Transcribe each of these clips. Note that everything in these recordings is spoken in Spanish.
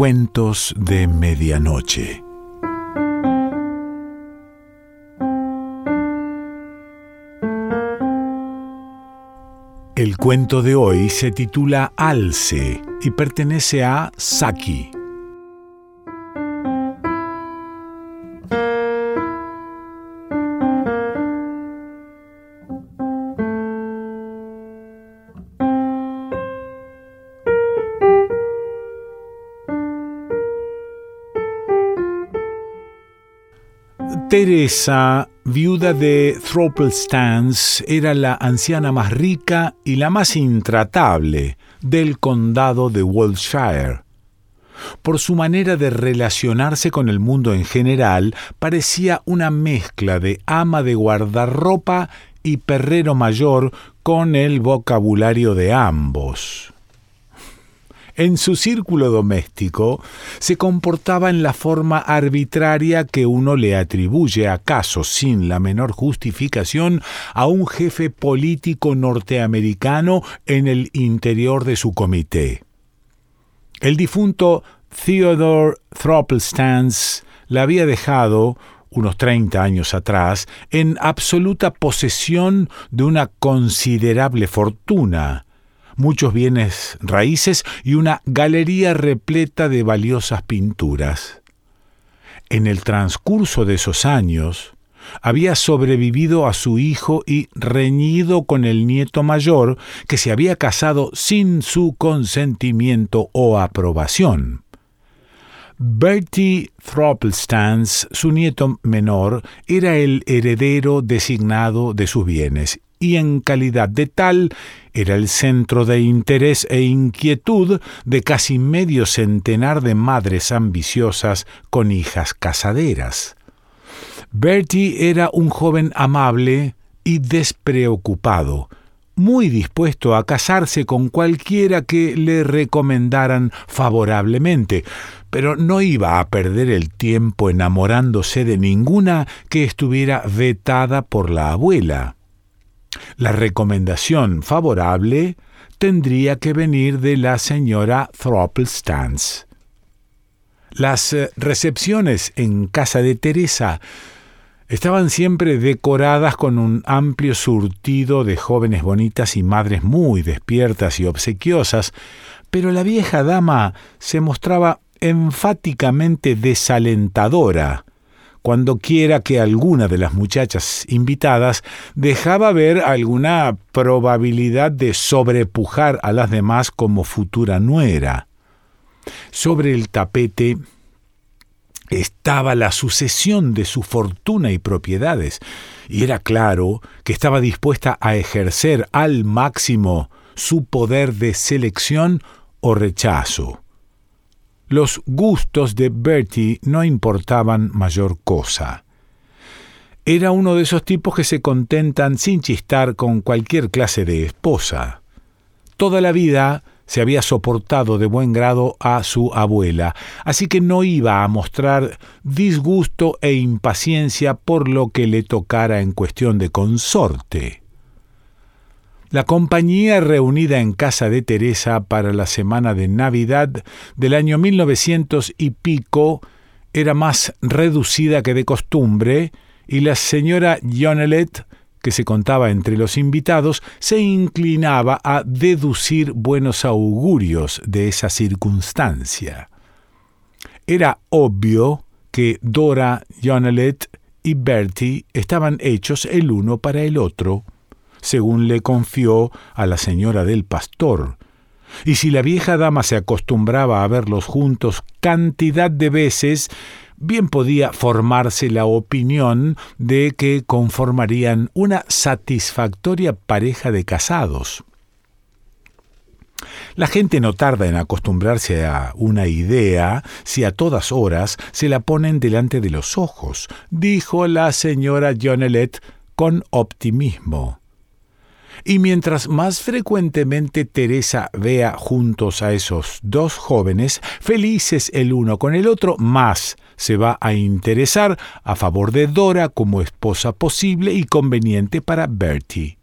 Cuentos de Medianoche. El cuento de hoy se titula Alce y pertenece a Saki. Teresa, viuda de Thropplestance, era la anciana más rica y la más intratable del condado de Wiltshire. Por su manera de relacionarse con el mundo en general, parecía una mezcla de ama de guardarropa y perrero mayor con el vocabulario de ambos. En su círculo doméstico se comportaba en la forma arbitraria que uno le atribuye acaso sin la menor justificación a un jefe político norteamericano en el interior de su comité. El difunto Theodore Thropplestance la había dejado unos 30 años atrás, en absoluta posesión de una considerable fortuna, muchos bienes raíces y una galería repleta de valiosas pinturas. En el transcurso de esos años, había sobrevivido a su hijo y reñido con el nieto mayor, que se había casado sin su consentimiento o aprobación. Bertie Thropplestance, su nieto menor, era el heredero designado de sus bienes y en calidad de tal era el centro de interés e inquietud de casi medio centenar de madres ambiciosas con hijas casaderas. Bertie era un joven amable y despreocupado, muy dispuesto a casarse con cualquiera que le recomendaran favorablemente, pero no iba a perder el tiempo enamorándose de ninguna que estuviera vetada por la abuela. La recomendación favorable tendría que venir de la señora Thropplestance. Las eh, recepciones en casa de Teresa estaban siempre decoradas con un amplio surtido de jóvenes bonitas y madres muy despiertas y obsequiosas, pero la vieja dama se mostraba enfáticamente desalentadora cuando quiera que alguna de las muchachas invitadas dejaba ver alguna probabilidad de sobrepujar a las demás como futura nuera. Sobre el tapete estaba la sucesión de su fortuna y propiedades, y era claro que estaba dispuesta a ejercer al máximo su poder de selección o rechazo. Los gustos de Bertie no importaban mayor cosa. Era uno de esos tipos que se contentan sin chistar con cualquier clase de esposa. Toda la vida se había soportado de buen grado a su abuela, así que no iba a mostrar disgusto e impaciencia por lo que le tocara en cuestión de consorte. La compañía reunida en casa de Teresa para la semana de Navidad del año 1900 y pico era más reducida que de costumbre y la señora Jonelet, que se contaba entre los invitados, se inclinaba a deducir buenos augurios de esa circunstancia. Era obvio que Dora, Jonelet y Bertie estaban hechos el uno para el otro según le confió a la señora del pastor. Y si la vieja dama se acostumbraba a verlos juntos cantidad de veces, bien podía formarse la opinión de que conformarían una satisfactoria pareja de casados. La gente no tarda en acostumbrarse a una idea si a todas horas se la ponen delante de los ojos, dijo la señora Jonelet con optimismo. Y mientras más frecuentemente Teresa vea juntos a esos dos jóvenes, felices el uno con el otro, más se va a interesar a favor de Dora como esposa posible y conveniente para Bertie.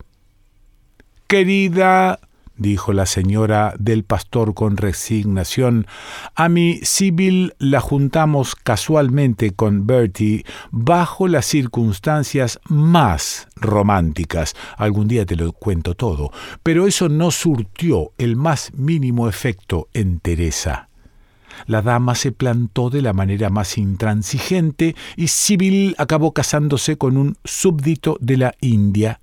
Querida, dijo la señora del pastor con resignación. A mi Sibyl la juntamos casualmente con Bertie bajo las circunstancias más románticas. Algún día te lo cuento todo, pero eso no surtió el más mínimo efecto en Teresa. La dama se plantó de la manera más intransigente y Sibyl acabó casándose con un súbdito de la India.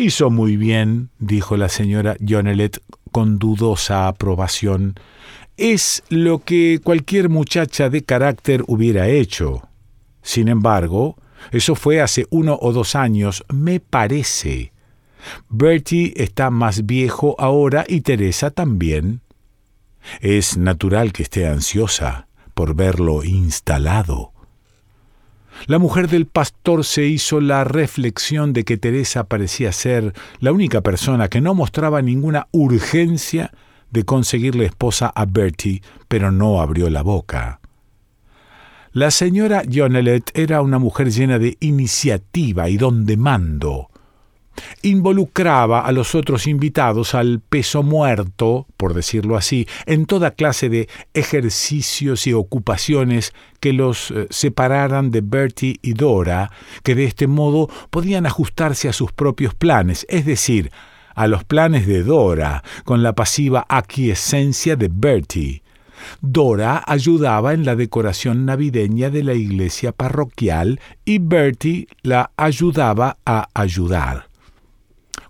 Hizo muy bien, dijo la señora Jonelet con dudosa aprobación. Es lo que cualquier muchacha de carácter hubiera hecho. Sin embargo, eso fue hace uno o dos años, me parece. Bertie está más viejo ahora y Teresa también. Es natural que esté ansiosa por verlo instalado. La mujer del pastor se hizo la reflexión de que Teresa parecía ser la única persona que no mostraba ninguna urgencia de conseguirle esposa a Bertie, pero no abrió la boca. La señora Jonelet era una mujer llena de iniciativa y don de mando involucraba a los otros invitados al peso muerto, por decirlo así, en toda clase de ejercicios y ocupaciones que los eh, separaran de Bertie y Dora, que de este modo podían ajustarse a sus propios planes, es decir, a los planes de Dora, con la pasiva aquiescencia de Bertie. Dora ayudaba en la decoración navideña de la iglesia parroquial y Bertie la ayudaba a ayudar.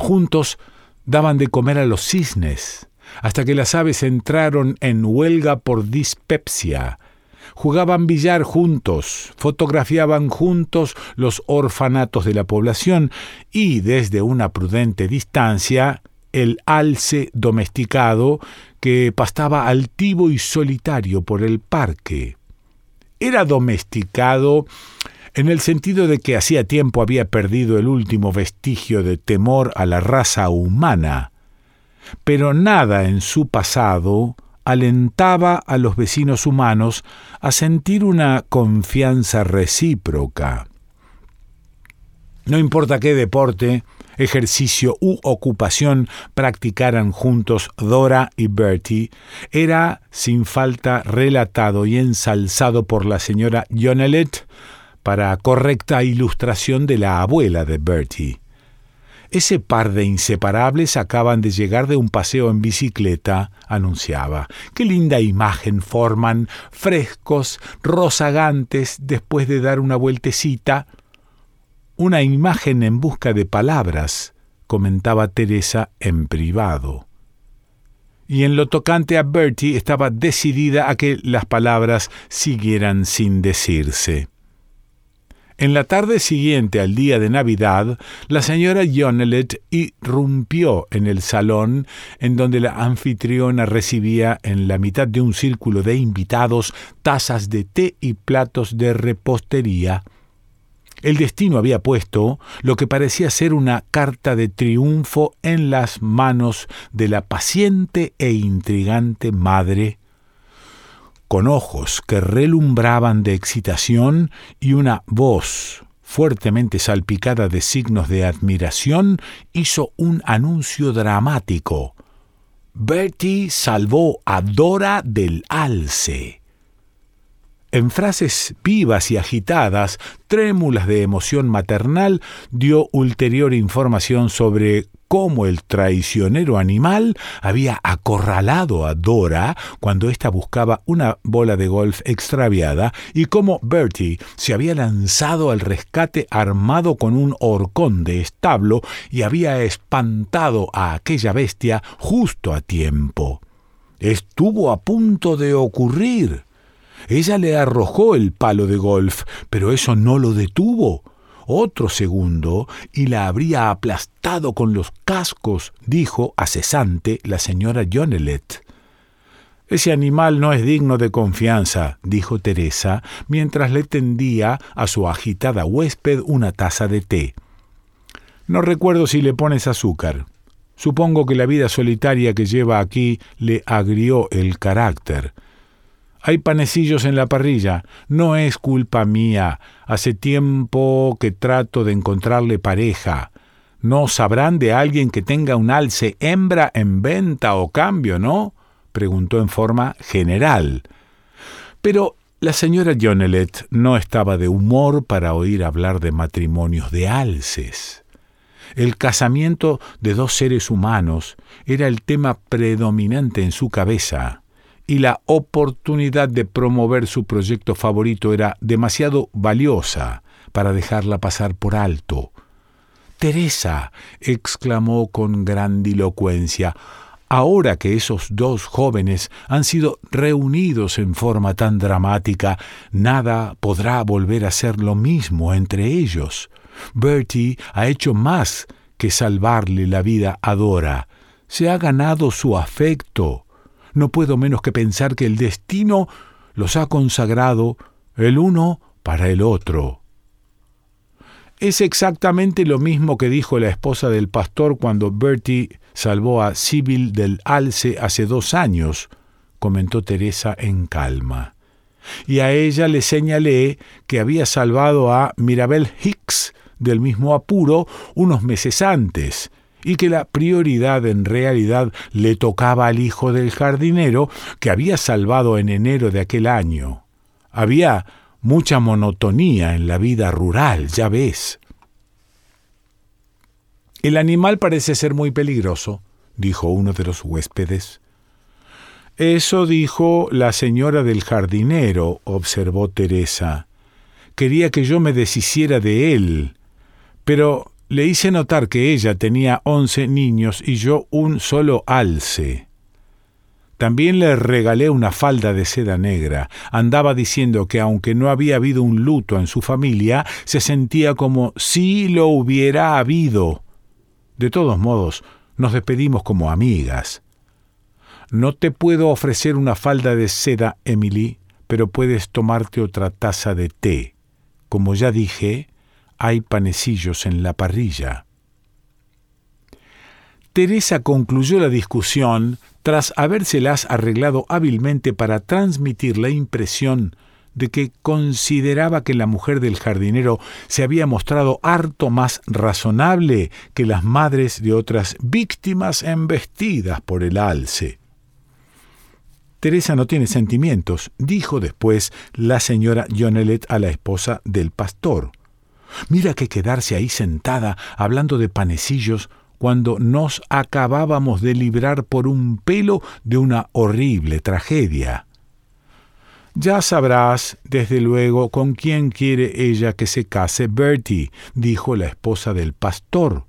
Juntos daban de comer a los cisnes, hasta que las aves entraron en huelga por dispepsia. Jugaban billar juntos, fotografiaban juntos los orfanatos de la población y desde una prudente distancia el alce domesticado que pastaba altivo y solitario por el parque. Era domesticado en el sentido de que hacía tiempo había perdido el último vestigio de temor a la raza humana, pero nada en su pasado alentaba a los vecinos humanos a sentir una confianza recíproca. No importa qué deporte, ejercicio u ocupación practicaran juntos Dora y Bertie, era sin falta relatado y ensalzado por la señora Jonelet para correcta ilustración de la abuela de Bertie. Ese par de inseparables acaban de llegar de un paseo en bicicleta, anunciaba. Qué linda imagen forman, frescos, rozagantes, después de dar una vueltecita. Una imagen en busca de palabras, comentaba Teresa en privado. Y en lo tocante a Bertie estaba decidida a que las palabras siguieran sin decirse. En la tarde siguiente al día de Navidad, la señora Jonelet irrumpió en el salón en donde la anfitriona recibía en la mitad de un círculo de invitados tazas de té y platos de repostería. El destino había puesto lo que parecía ser una carta de triunfo en las manos de la paciente e intrigante madre con ojos que relumbraban de excitación y una voz fuertemente salpicada de signos de admiración, hizo un anuncio dramático. Bertie salvó a Dora del alce. En frases vivas y agitadas, trémulas de emoción maternal, dio ulterior información sobre cómo el traicionero animal había acorralado a Dora cuando ésta buscaba una bola de golf extraviada y cómo Bertie se había lanzado al rescate armado con un horcón de establo y había espantado a aquella bestia justo a tiempo. Estuvo a punto de ocurrir. Ella le arrojó el palo de golf, pero eso no lo detuvo otro segundo y la habría aplastado con los cascos, dijo a cesante la señora Jonelet. Ese animal no es digno de confianza, dijo Teresa, mientras le tendía a su agitada huésped una taza de té. No recuerdo si le pones azúcar. Supongo que la vida solitaria que lleva aquí le agrió el carácter. Hay panecillos en la parrilla. No es culpa mía. Hace tiempo que trato de encontrarle pareja. No sabrán de alguien que tenga un alce hembra en venta o cambio, ¿no? preguntó en forma general. Pero la señora Jonelet no estaba de humor para oír hablar de matrimonios de alces. El casamiento de dos seres humanos era el tema predominante en su cabeza, y la oportunidad de promover su proyecto favorito era demasiado valiosa para dejarla pasar por alto. Teresa, exclamó con grandilocuencia, ahora que esos dos jóvenes han sido reunidos en forma tan dramática, nada podrá volver a ser lo mismo entre ellos. Bertie ha hecho más que salvarle la vida a Dora. Se ha ganado su afecto. No puedo menos que pensar que el destino los ha consagrado el uno para el otro. Es exactamente lo mismo que dijo la esposa del pastor cuando Bertie salvó a Sibyl del alce hace dos años, comentó Teresa en calma. Y a ella le señalé que había salvado a Mirabel Hicks del mismo apuro unos meses antes, y que la prioridad en realidad le tocaba al hijo del jardinero que había salvado en enero de aquel año. Había mucha monotonía en la vida rural, ya ves. El animal parece ser muy peligroso, dijo uno de los huéspedes. Eso dijo la señora del jardinero, observó Teresa. Quería que yo me deshiciera de él, pero le hice notar que ella tenía once niños y yo un solo alce. También le regalé una falda de seda negra. Andaba diciendo que aunque no había habido un luto en su familia, se sentía como si lo hubiera habido. De todos modos, nos despedimos como amigas. No te puedo ofrecer una falda de seda, Emily, pero puedes tomarte otra taza de té. Como ya dije, hay panecillos en la parrilla. Teresa concluyó la discusión tras habérselas arreglado hábilmente para transmitir la impresión de que consideraba que la mujer del jardinero se había mostrado harto más razonable que las madres de otras víctimas embestidas por el alce. Teresa no tiene sentimientos, dijo después la señora Jonelet a la esposa del pastor. Mira que quedarse ahí sentada hablando de panecillos cuando nos acabábamos de librar por un pelo de una horrible tragedia. Ya sabrás, desde luego, con quién quiere ella que se case Bertie, dijo la esposa del pastor.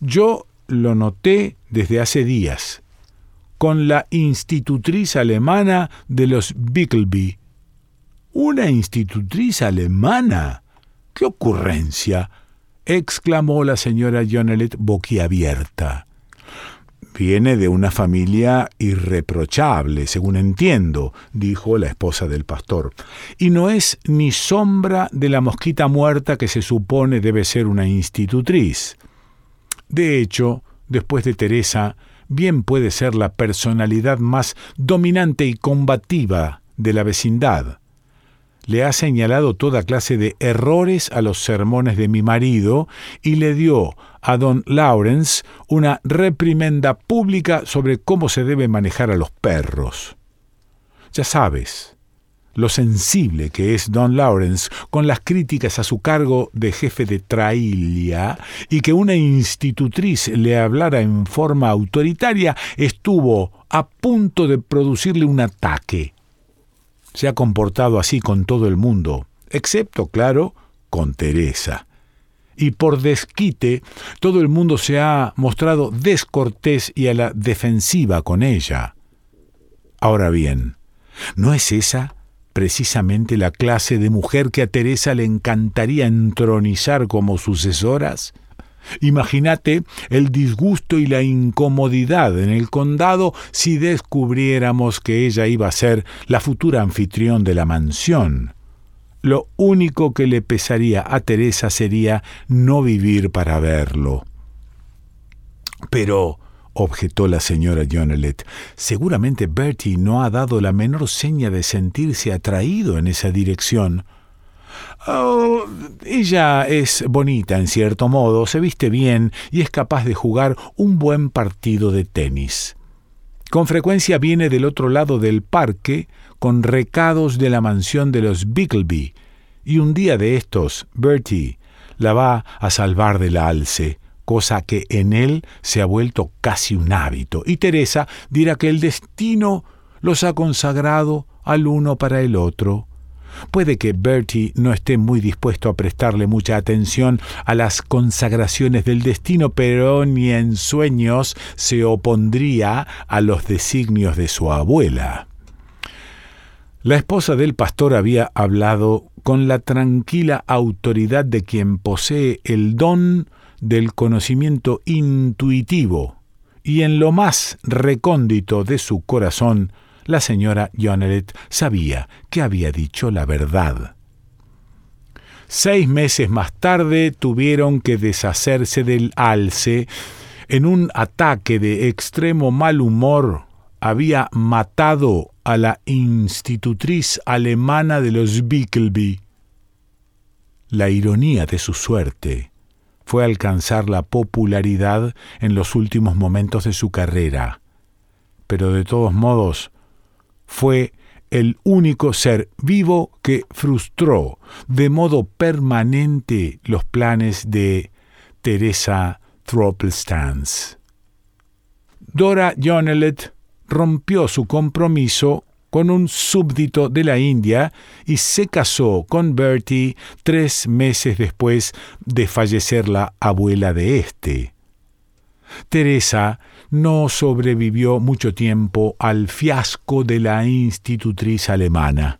Yo lo noté desde hace días, con la institutriz alemana de los Bickleby. ¿Una institutriz alemana? ¡Qué ocurrencia! exclamó la señora Jonelet boquiabierta. Viene de una familia irreprochable, según entiendo, dijo la esposa del pastor, y no es ni sombra de la mosquita muerta que se supone debe ser una institutriz. De hecho, después de Teresa, bien puede ser la personalidad más dominante y combativa de la vecindad le ha señalado toda clase de errores a los sermones de mi marido y le dio a don Lawrence una reprimenda pública sobre cómo se debe manejar a los perros. Ya sabes, lo sensible que es don Lawrence con las críticas a su cargo de jefe de trailia y que una institutriz le hablara en forma autoritaria estuvo a punto de producirle un ataque se ha comportado así con todo el mundo, excepto, claro, con Teresa. Y por desquite, todo el mundo se ha mostrado descortés y a la defensiva con ella. Ahora bien, ¿no es esa precisamente la clase de mujer que a Teresa le encantaría entronizar como sucesoras? Imagínate el disgusto y la incomodidad en el condado si descubriéramos que ella iba a ser la futura anfitrión de la mansión. Lo único que le pesaría a Teresa sería no vivir para verlo. Pero, objetó la señora Jonelet, seguramente Bertie no ha dado la menor seña de sentirse atraído en esa dirección. Oh, ella es bonita en cierto modo, se viste bien y es capaz de jugar un buen partido de tenis. Con frecuencia viene del otro lado del parque con recados de la mansión de los Bickleby, y un día de estos, Bertie la va a salvar del alce, cosa que en él se ha vuelto casi un hábito, y Teresa dirá que el destino los ha consagrado al uno para el otro. Puede que Bertie no esté muy dispuesto a prestarle mucha atención a las consagraciones del destino, pero ni en sueños se opondría a los designios de su abuela. La esposa del pastor había hablado con la tranquila autoridad de quien posee el don del conocimiento intuitivo, y en lo más recóndito de su corazón, la señora Jonelet sabía que había dicho la verdad. Seis meses más tarde tuvieron que deshacerse del alce en un ataque de extremo mal humor había matado a la institutriz alemana de los Bickelby. La ironía de su suerte fue alcanzar la popularidad en los últimos momentos de su carrera, pero de todos modos fue el único ser vivo que frustró de modo permanente los planes de Teresa Thropplestance. Dora Jonelet rompió su compromiso con un súbdito de la India y se casó con Bertie tres meses después de fallecer la abuela de éste. Teresa no sobrevivió mucho tiempo al fiasco de la institutriz alemana.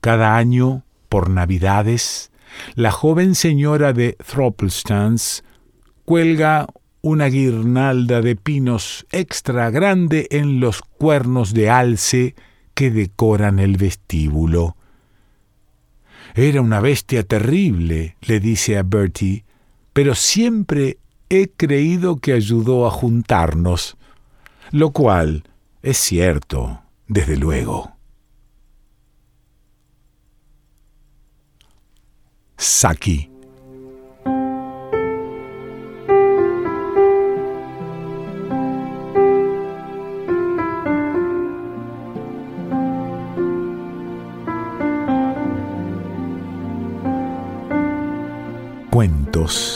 Cada año, por Navidades, la joven señora de Thropplestance cuelga una guirnalda de pinos extra grande en los cuernos de alce que decoran el vestíbulo. Era una bestia terrible, le dice a Bertie, pero siempre he creído que ayudó a juntarnos, lo cual es cierto, desde luego. Saki Cuentos